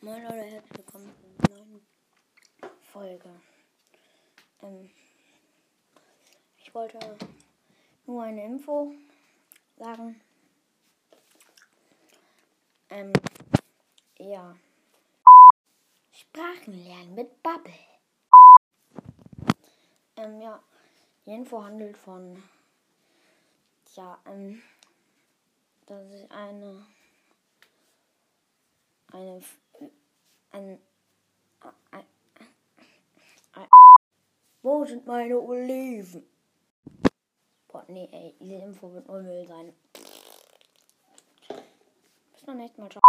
Moin Leute, herzlich willkommen zu einer neuen Folge. Ähm, ich wollte nur eine Info sagen. Ähm, ja. Sprachenlernen mit Bubble. Ähm, ja. Die Info handelt von, ja, ähm, dass ich eine, eine, ein, ein, ein, wo sind meine Oliven? Boah, nee, ey, diese Info wird null Müll sein. Bis zum nächsten Mal, ciao.